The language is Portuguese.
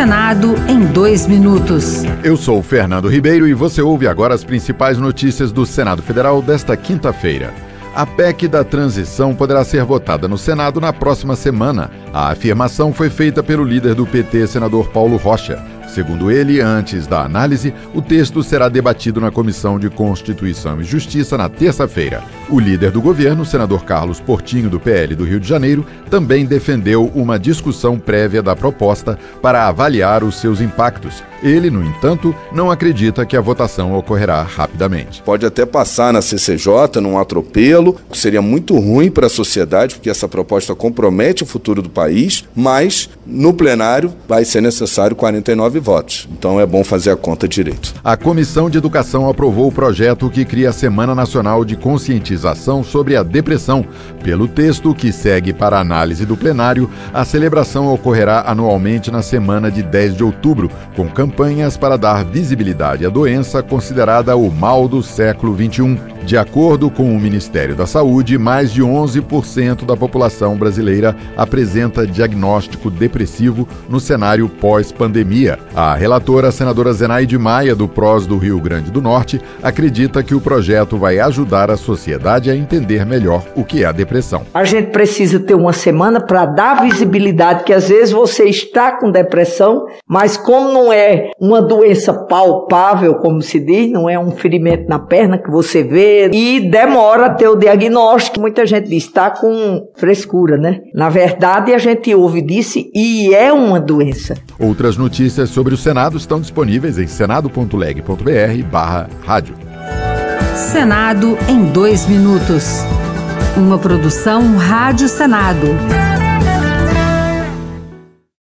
Senado em dois minutos. Eu sou Fernando Ribeiro e você ouve agora as principais notícias do Senado Federal desta quinta-feira. A PEC da transição poderá ser votada no Senado na próxima semana. A afirmação foi feita pelo líder do PT, senador Paulo Rocha. Segundo ele, antes da análise, o texto será debatido na Comissão de Constituição e Justiça na terça-feira. O líder do governo, senador Carlos Portinho, do PL do Rio de Janeiro, também defendeu uma discussão prévia da proposta para avaliar os seus impactos. Ele, no entanto, não acredita que a votação ocorrerá rapidamente. Pode até passar na CCJ, num atropelo, que seria muito ruim para a sociedade, porque essa proposta compromete o futuro do país, mas no plenário vai ser necessário 49 votos. Então é bom fazer a conta direito. A Comissão de Educação aprovou o projeto que cria a Semana Nacional de Conscientização sobre a Depressão. Pelo texto que segue para a análise do plenário, a celebração ocorrerá anualmente na semana de 10 de outubro, com campanhas para dar visibilidade à doença considerada o mal do século XXI. De acordo com o Ministério da Saúde, mais de 11% da população brasileira apresenta diagnóstico depressivo no cenário pós-pandemia. A relatora, senadora Zenaide Maia, do PROS do Rio Grande do Norte, acredita que o projeto vai ajudar a sociedade a entender melhor o que é a depressão. A gente precisa ter uma semana para dar visibilidade que às vezes você está com depressão, mas como não é uma doença palpável, como se diz, não é um ferimento na perna que você vê, e demora a ter o diagnóstico. Muita gente diz, está com frescura, né? Na verdade, a gente ouve disso e é uma doença. Outras notícias sobre o Senado estão disponíveis em senado.leg.br barra rádio. Senado em dois minutos. Uma produção Rádio Senado.